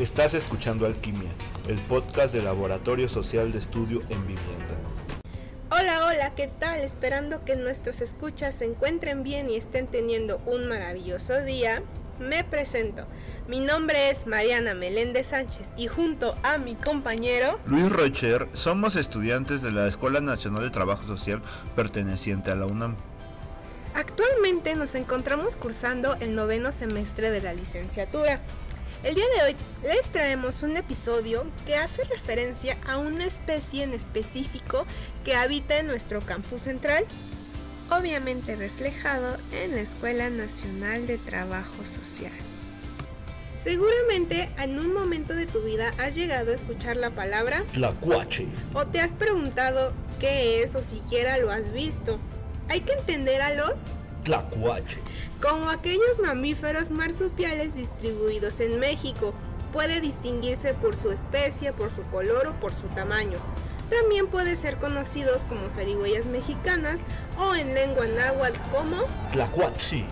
Estás escuchando Alquimia, el podcast del Laboratorio Social de Estudio en Vivienda. Hola, hola, ¿qué tal? Esperando que nuestros escuchas se encuentren bien y estén teniendo un maravilloso día, me presento. Mi nombre es Mariana Meléndez Sánchez y junto a mi compañero Luis Rocher somos estudiantes de la Escuela Nacional de Trabajo Social perteneciente a la UNAM. Actualmente nos encontramos cursando el noveno semestre de la licenciatura. El día de hoy les traemos un episodio que hace referencia a una especie en específico que habita en nuestro campus central, obviamente reflejado en la Escuela Nacional de Trabajo Social. Seguramente en un momento de tu vida has llegado a escuchar la palabra Tlacuache. o te has preguntado qué es o siquiera lo has visto. Hay que entender a los Tlacuache. como aquellos mamíferos marsupiales distribuidos en México. Puede distinguirse por su especie, por su color o por su tamaño. También puede ser conocidos como zarigüeyas mexicanas o en lengua náhuatl como Tlacuache.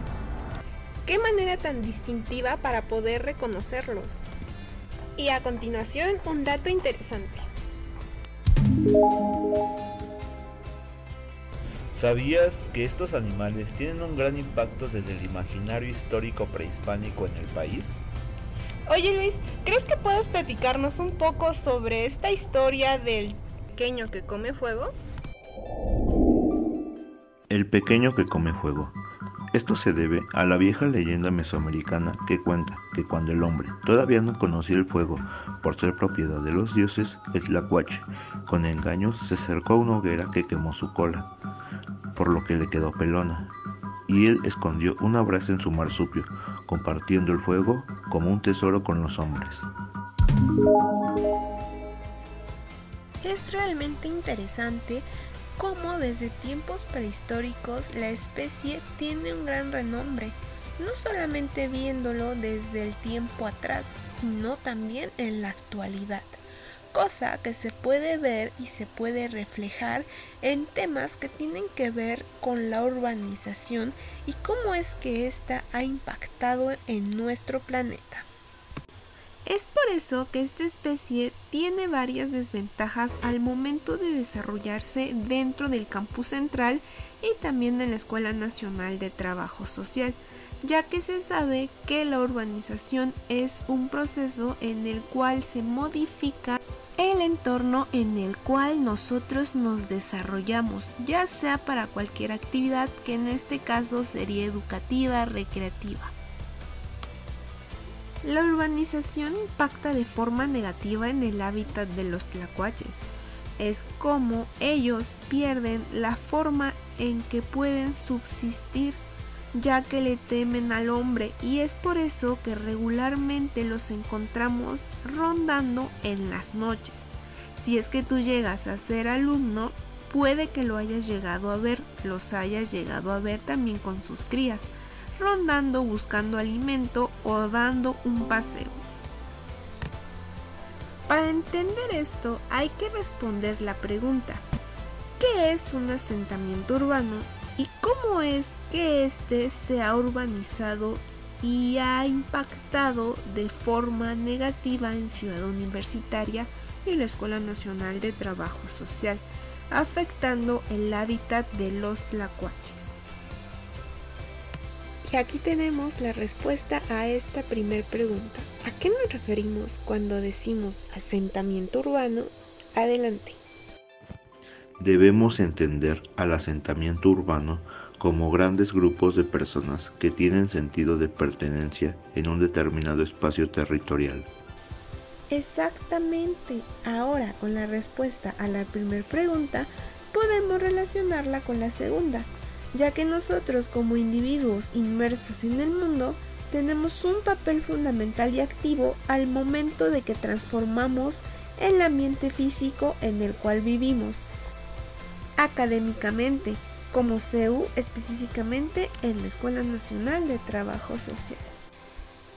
¿Qué manera tan distintiva para poder reconocerlos? Y a continuación, un dato interesante. ¿Sabías que estos animales tienen un gran impacto desde el imaginario histórico prehispánico en el país? Oye Luis, ¿crees que puedes platicarnos un poco sobre esta historia del pequeño que come fuego? El pequeño que come fuego. Esto se debe a la vieja leyenda mesoamericana que cuenta que cuando el hombre todavía no conocía el fuego por ser propiedad de los dioses, el tlacuache, con engaños se acercó a una hoguera que quemó su cola, por lo que le quedó pelona, y él escondió una brasa en su marsupio, compartiendo el fuego como un tesoro con los hombres. Es realmente interesante cómo desde tiempos prehistóricos la especie tiene un gran renombre, no solamente viéndolo desde el tiempo atrás, sino también en la actualidad, cosa que se puede ver y se puede reflejar en temas que tienen que ver con la urbanización y cómo es que ésta ha impactado en nuestro planeta. Es por eso que esta especie tiene varias desventajas al momento de desarrollarse dentro del campus central y también en la Escuela Nacional de Trabajo Social, ya que se sabe que la urbanización es un proceso en el cual se modifica el entorno en el cual nosotros nos desarrollamos, ya sea para cualquier actividad que en este caso sería educativa, recreativa. La urbanización impacta de forma negativa en el hábitat de los tlacuaches. Es como ellos pierden la forma en que pueden subsistir ya que le temen al hombre y es por eso que regularmente los encontramos rondando en las noches. Si es que tú llegas a ser alumno, puede que lo hayas llegado a ver, los hayas llegado a ver también con sus crías rondando buscando alimento o dando un paseo. Para entender esto hay que responder la pregunta, ¿qué es un asentamiento urbano y cómo es que éste se ha urbanizado y ha impactado de forma negativa en Ciudad Universitaria y la Escuela Nacional de Trabajo Social, afectando el hábitat de los tlacuaches? Y aquí tenemos la respuesta a esta primer pregunta. ¿A qué nos referimos cuando decimos asentamiento urbano? Adelante. Debemos entender al asentamiento urbano como grandes grupos de personas que tienen sentido de pertenencia en un determinado espacio territorial. Exactamente. Ahora, con la respuesta a la primera pregunta, podemos relacionarla con la segunda ya que nosotros como individuos inmersos en el mundo tenemos un papel fundamental y activo al momento de que transformamos el ambiente físico en el cual vivimos. Académicamente, como CEU específicamente en la Escuela Nacional de Trabajo Social.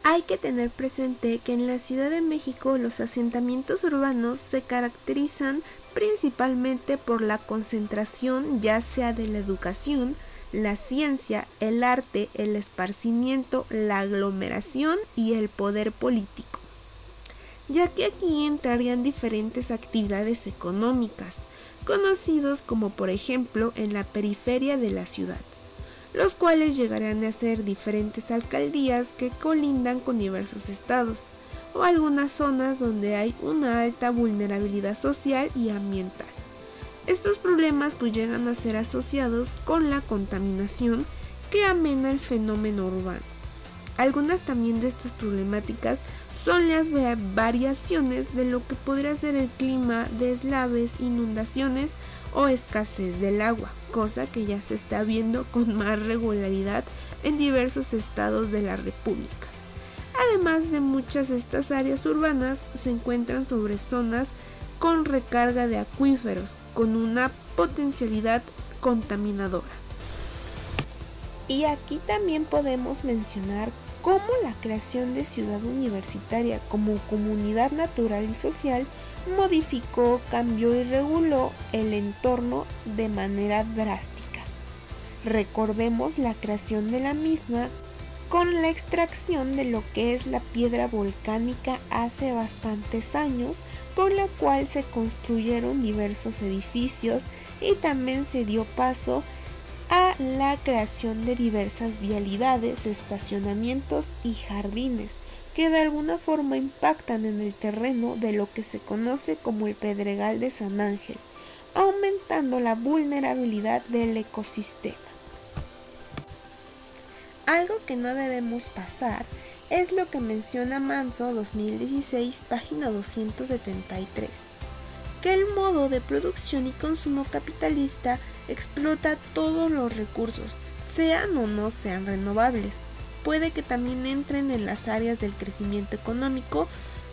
Hay que tener presente que en la Ciudad de México los asentamientos urbanos se caracterizan principalmente por la concentración ya sea de la educación, la ciencia, el arte, el esparcimiento, la aglomeración y el poder político. Ya que aquí entrarían diferentes actividades económicas, conocidos como por ejemplo en la periferia de la ciudad, los cuales llegarán a ser diferentes alcaldías que colindan con diversos estados, o algunas zonas donde hay una alta vulnerabilidad social y ambiental. Estos problemas pues llegan a ser asociados con la contaminación que amena el fenómeno urbano. Algunas también de estas problemáticas son las variaciones de lo que podría ser el clima, deslaves, inundaciones o escasez del agua, cosa que ya se está viendo con más regularidad en diversos estados de la República. Además de muchas de estas áreas urbanas se encuentran sobre zonas con recarga de acuíferos, con una potencialidad contaminadora. Y aquí también podemos mencionar cómo la creación de ciudad universitaria como comunidad natural y social modificó, cambió y reguló el entorno de manera drástica. Recordemos la creación de la misma con la extracción de lo que es la piedra volcánica hace bastantes años, con la cual se construyeron diversos edificios y también se dio paso a la creación de diversas vialidades, estacionamientos y jardines que de alguna forma impactan en el terreno de lo que se conoce como el Pedregal de San Ángel, aumentando la vulnerabilidad del ecosistema. Algo que no debemos pasar es lo que menciona Manso 2016, página 273, que el modo de producción y consumo capitalista explota todos los recursos, sean o no sean renovables. Puede que también entren en las áreas del crecimiento económico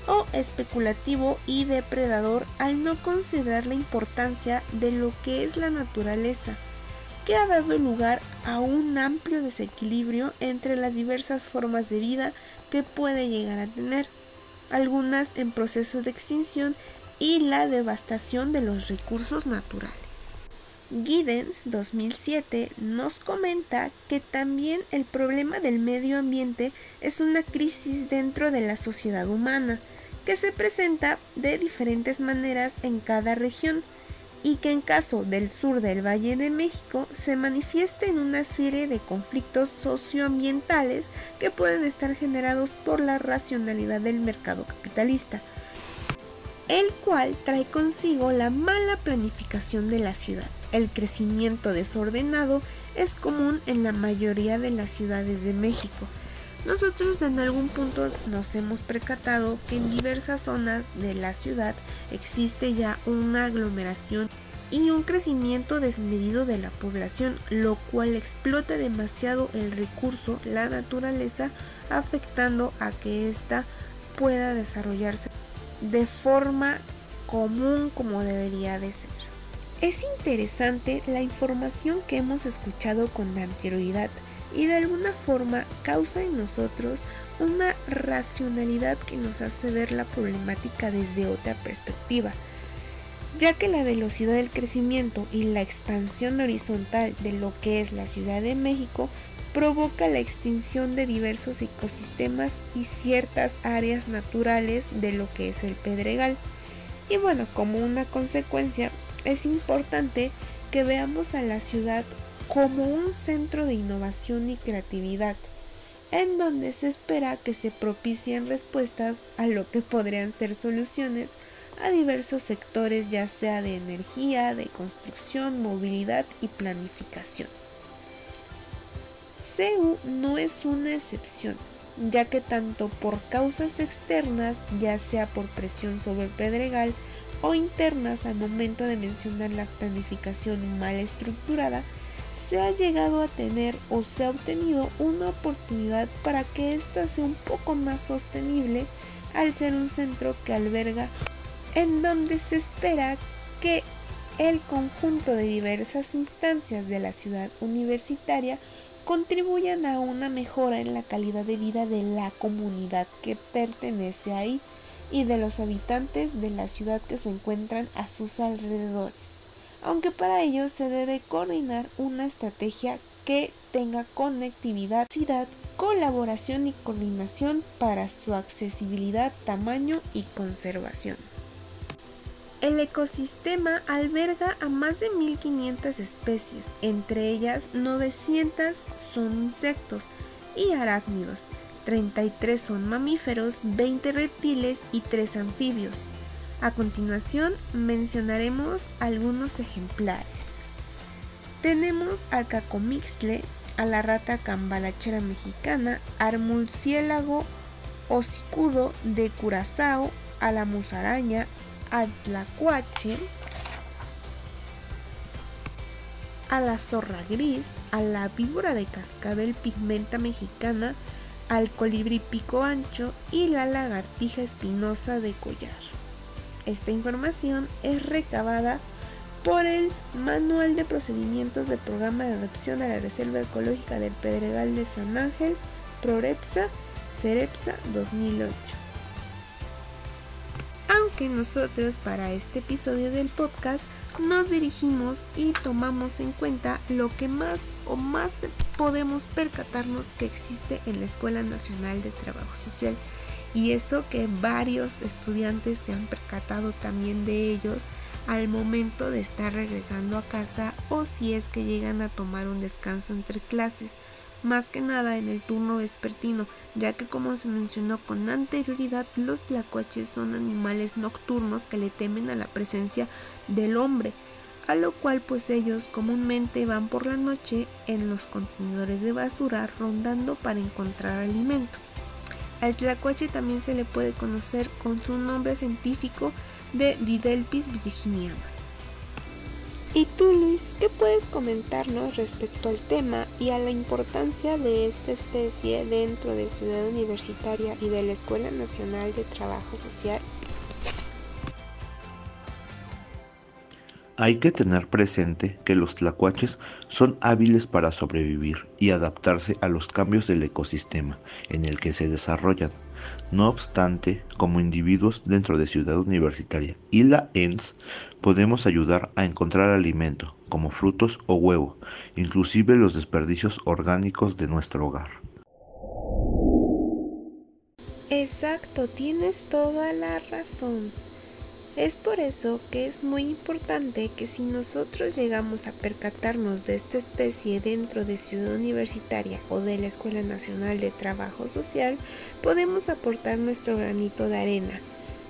o especulativo y depredador al no considerar la importancia de lo que es la naturaleza que ha dado lugar a un amplio desequilibrio entre las diversas formas de vida que puede llegar a tener, algunas en proceso de extinción y la devastación de los recursos naturales. Giddens 2007 nos comenta que también el problema del medio ambiente es una crisis dentro de la sociedad humana, que se presenta de diferentes maneras en cada región, y que en caso del sur del Valle de México se manifiesta en una serie de conflictos socioambientales que pueden estar generados por la racionalidad del mercado capitalista, el cual trae consigo la mala planificación de la ciudad. El crecimiento desordenado es común en la mayoría de las ciudades de México, nosotros en algún punto nos hemos percatado que en diversas zonas de la ciudad existe ya una aglomeración y un crecimiento desmedido de la población, lo cual explota demasiado el recurso, la naturaleza, afectando a que ésta pueda desarrollarse de forma común como debería de ser. Es interesante la información que hemos escuchado con anterioridad y de alguna forma causa en nosotros una racionalidad que nos hace ver la problemática desde otra perspectiva, ya que la velocidad del crecimiento y la expansión horizontal de lo que es la Ciudad de México provoca la extinción de diversos ecosistemas y ciertas áreas naturales de lo que es el Pedregal. Y bueno, como una consecuencia, es importante que veamos a la ciudad como un centro de innovación y creatividad, en donde se espera que se propicien respuestas a lo que podrían ser soluciones a diversos sectores ya sea de energía, de construcción, movilidad y planificación. CEU no es una excepción, ya que tanto por causas externas, ya sea por presión sobre el pedregal, o internas al momento de mencionar la planificación mal estructurada, se ha llegado a tener o se ha obtenido una oportunidad para que ésta sea un poco más sostenible al ser un centro que alberga en donde se espera que el conjunto de diversas instancias de la ciudad universitaria contribuyan a una mejora en la calidad de vida de la comunidad que pertenece ahí y de los habitantes de la ciudad que se encuentran a sus alrededores aunque para ello se debe coordinar una estrategia que tenga conectividad colaboración y coordinación para su accesibilidad, tamaño y conservación. El ecosistema alberga a más de 1500 especies, entre ellas 900 son insectos y arácnidos, 33 son mamíferos, 20 reptiles y 3 anfibios. A continuación mencionaremos algunos ejemplares. Tenemos al cacomixle, a la rata cambalachera mexicana, al murciélago hocicudo de Curazao, a la musaraña, al tlacuache, a la zorra gris, a la víbora de cascabel pigmenta mexicana, al colibrí pico ancho y la lagartija espinosa de collar. Esta información es recabada por el Manual de Procedimientos del Programa de Adopción a la Reserva Ecológica del Pedregal de San Ángel, PROREPSA, CEREPSA 2008 aunque nosotros para este episodio del podcast nos dirigimos y tomamos en cuenta lo que más o más podemos percatarnos que existe en la Escuela Nacional de Trabajo Social. Y eso que varios estudiantes se han percatado también de ellos al momento de estar regresando a casa o si es que llegan a tomar un descanso entre clases más que nada en el turno vespertino, ya que como se mencionó con anterioridad, los tlacuaches son animales nocturnos que le temen a la presencia del hombre, a lo cual pues ellos comúnmente van por la noche en los contenedores de basura rondando para encontrar alimento. Al tlacuache también se le puede conocer con su nombre científico de Didelpis virginiana. ¿Y tú, Luis, qué puedes comentarnos respecto al tema y a la importancia de esta especie dentro de Ciudad Universitaria y de la Escuela Nacional de Trabajo Social? Hay que tener presente que los tlacuaches son hábiles para sobrevivir y adaptarse a los cambios del ecosistema en el que se desarrollan no obstante, como individuos dentro de Ciudad Universitaria y la ENS, podemos ayudar a encontrar alimento, como frutos o huevo, inclusive los desperdicios orgánicos de nuestro hogar. Exacto, tienes toda la razón. Es por eso que es muy importante que si nosotros llegamos a percatarnos de esta especie dentro de Ciudad Universitaria o de la Escuela Nacional de Trabajo Social, podemos aportar nuestro granito de arena.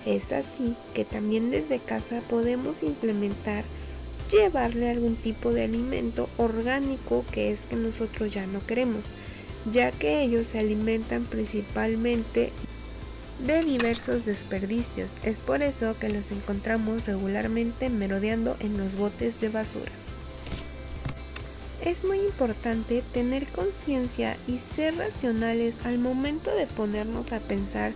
Es así que también desde casa podemos implementar llevarle algún tipo de alimento orgánico que es que nosotros ya no queremos, ya que ellos se alimentan principalmente de diversos desperdicios. Es por eso que los encontramos regularmente merodeando en los botes de basura. Es muy importante tener conciencia y ser racionales al momento de ponernos a pensar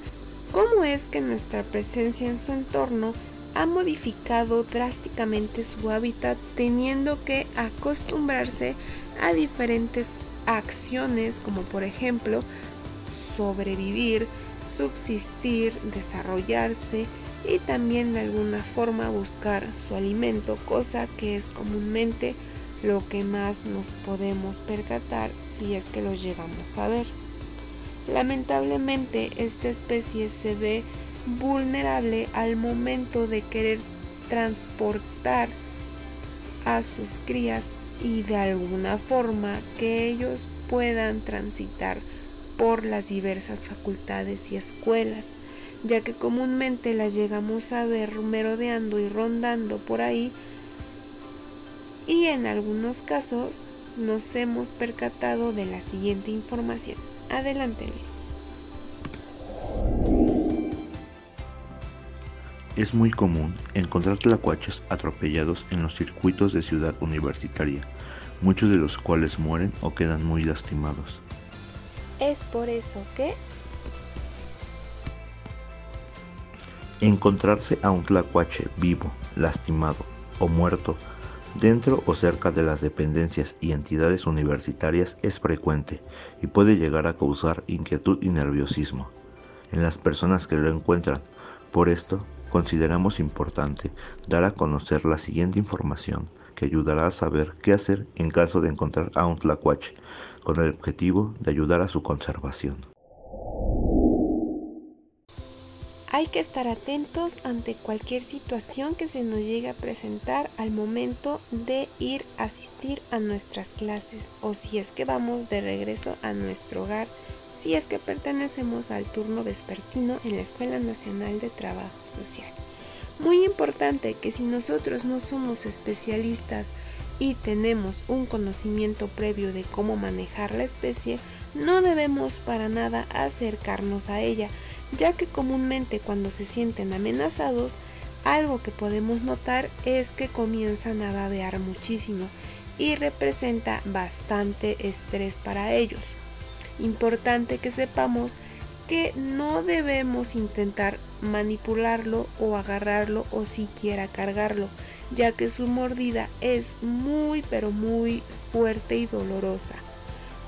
cómo es que nuestra presencia en su entorno ha modificado drásticamente su hábitat teniendo que acostumbrarse a diferentes acciones como por ejemplo sobrevivir, subsistir, desarrollarse y también de alguna forma buscar su alimento, cosa que es comúnmente lo que más nos podemos percatar si es que los llegamos a ver. Lamentablemente esta especie se ve vulnerable al momento de querer transportar a sus crías y de alguna forma que ellos puedan transitar por las diversas facultades y escuelas, ya que comúnmente las llegamos a ver merodeando y rondando por ahí y en algunos casos nos hemos percatado de la siguiente información. Adelante, Luis. Es muy común encontrar tlacuaches atropellados en los circuitos de ciudad universitaria, muchos de los cuales mueren o quedan muy lastimados. Es por eso que... Encontrarse a un tlacuache vivo, lastimado o muerto dentro o cerca de las dependencias y entidades universitarias es frecuente y puede llegar a causar inquietud y nerviosismo en las personas que lo encuentran. Por esto, consideramos importante dar a conocer la siguiente información que ayudará a saber qué hacer en caso de encontrar a un tlacuache con el objetivo de ayudar a su conservación. Hay que estar atentos ante cualquier situación que se nos llegue a presentar al momento de ir a asistir a nuestras clases o si es que vamos de regreso a nuestro hogar, si es que pertenecemos al turno vespertino en la Escuela Nacional de Trabajo Social. Muy importante que si nosotros no somos especialistas y tenemos un conocimiento previo de cómo manejar la especie, no debemos para nada acercarnos a ella, ya que comúnmente cuando se sienten amenazados, algo que podemos notar es que comienzan a babear muchísimo y representa bastante estrés para ellos. Importante que sepamos que no debemos intentar manipularlo o agarrarlo o siquiera cargarlo, ya que su mordida es muy pero muy fuerte y dolorosa.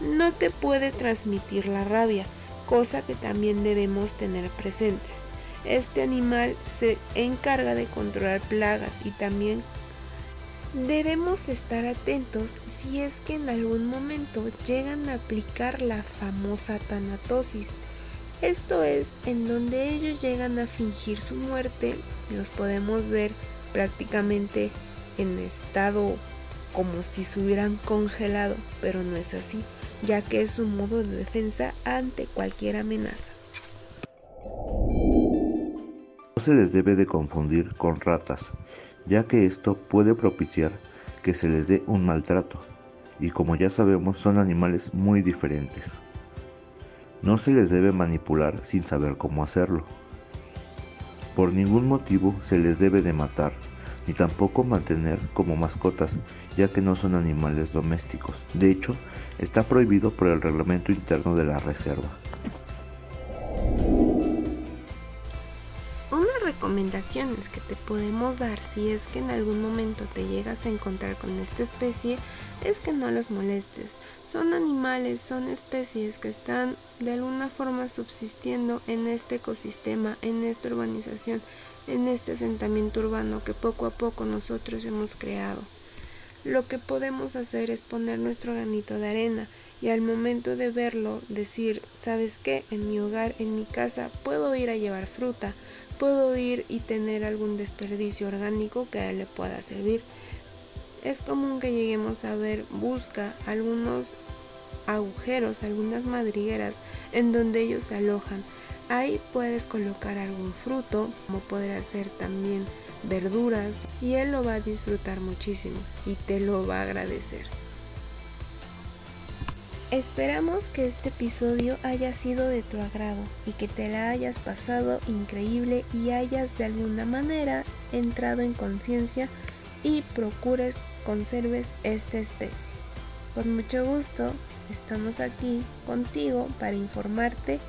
No te puede transmitir la rabia, cosa que también debemos tener presentes. Este animal se encarga de controlar plagas y también debemos estar atentos si es que en algún momento llegan a aplicar la famosa tanatosis. Esto es en donde ellos llegan a fingir su muerte, los podemos ver prácticamente en estado como si se hubieran congelado, pero no es así ya que es un modo de defensa ante cualquier amenaza. No se les debe de confundir con ratas, ya que esto puede propiciar que se les dé un maltrato, y como ya sabemos son animales muy diferentes. No se les debe manipular sin saber cómo hacerlo. Por ningún motivo se les debe de matar, ni tampoco mantener como mascotas, ya que no son animales domésticos. De hecho, está prohibido por el reglamento interno de la reserva. Recomendaciones que te podemos dar si es que en algún momento te llegas a encontrar con esta especie es que no los molestes. Son animales, son especies que están de alguna forma subsistiendo en este ecosistema, en esta urbanización en este asentamiento urbano que poco a poco nosotros hemos creado. Lo que podemos hacer es poner nuestro granito de arena y al momento de verlo decir, ¿sabes qué? En mi hogar, en mi casa, puedo ir a llevar fruta, puedo ir y tener algún desperdicio orgánico que a él le pueda servir. Es común que lleguemos a ver, busca algunos agujeros, algunas madrigueras en donde ellos se alojan Ahí puedes colocar algún fruto, como podrá ser también verduras, y él lo va a disfrutar muchísimo y te lo va a agradecer. Esperamos que este episodio haya sido de tu agrado y que te la hayas pasado increíble y hayas de alguna manera entrado en conciencia y procures conserves esta especie. Con mucho gusto estamos aquí contigo para informarte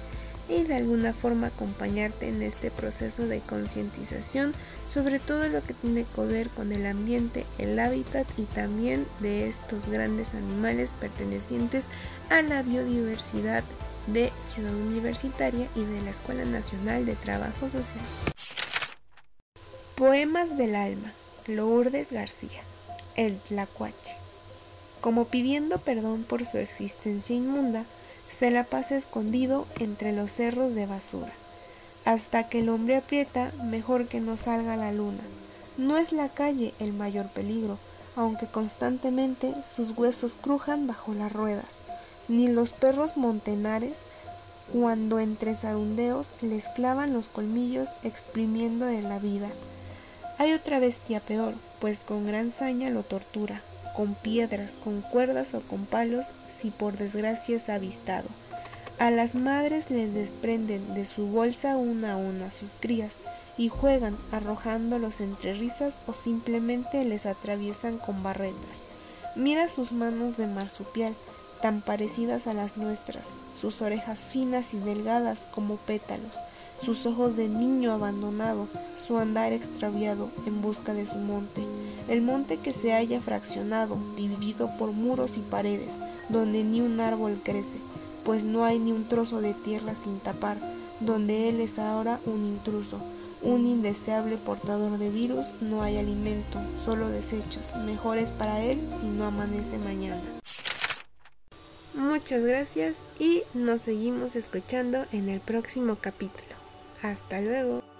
y de alguna forma acompañarte en este proceso de concientización sobre todo lo que tiene que ver con el ambiente, el hábitat y también de estos grandes animales pertenecientes a la biodiversidad de Ciudad Universitaria y de la Escuela Nacional de Trabajo Social. Poemas del Alma, Lourdes García, El Tlacuache. Como pidiendo perdón por su existencia inmunda, se la pasa escondido entre los cerros de basura. Hasta que el hombre aprieta, mejor que no salga la luna. No es la calle el mayor peligro, aunque constantemente sus huesos crujan bajo las ruedas, ni los perros montenares cuando entre zarundeos les clavan los colmillos exprimiendo de la vida. Hay otra bestia peor, pues con gran saña lo tortura, con piedras, con cuerdas o con palos si por desgracia es avistado. A las madres les desprenden de su bolsa una a una sus crías y juegan arrojándolos entre risas o simplemente les atraviesan con barretas. Mira sus manos de marsupial, tan parecidas a las nuestras, sus orejas finas y delgadas como pétalos, sus ojos de niño abandonado, su andar extraviado en busca de su monte, el monte que se haya fraccionado, dividido por muros y paredes, donde ni un árbol crece, pues no hay ni un trozo de tierra sin tapar, donde él es ahora un intruso, un indeseable portador de virus, no hay alimento, solo desechos, mejores para él si no amanece mañana. Muchas gracias y nos seguimos escuchando en el próximo capítulo. Hasta luego.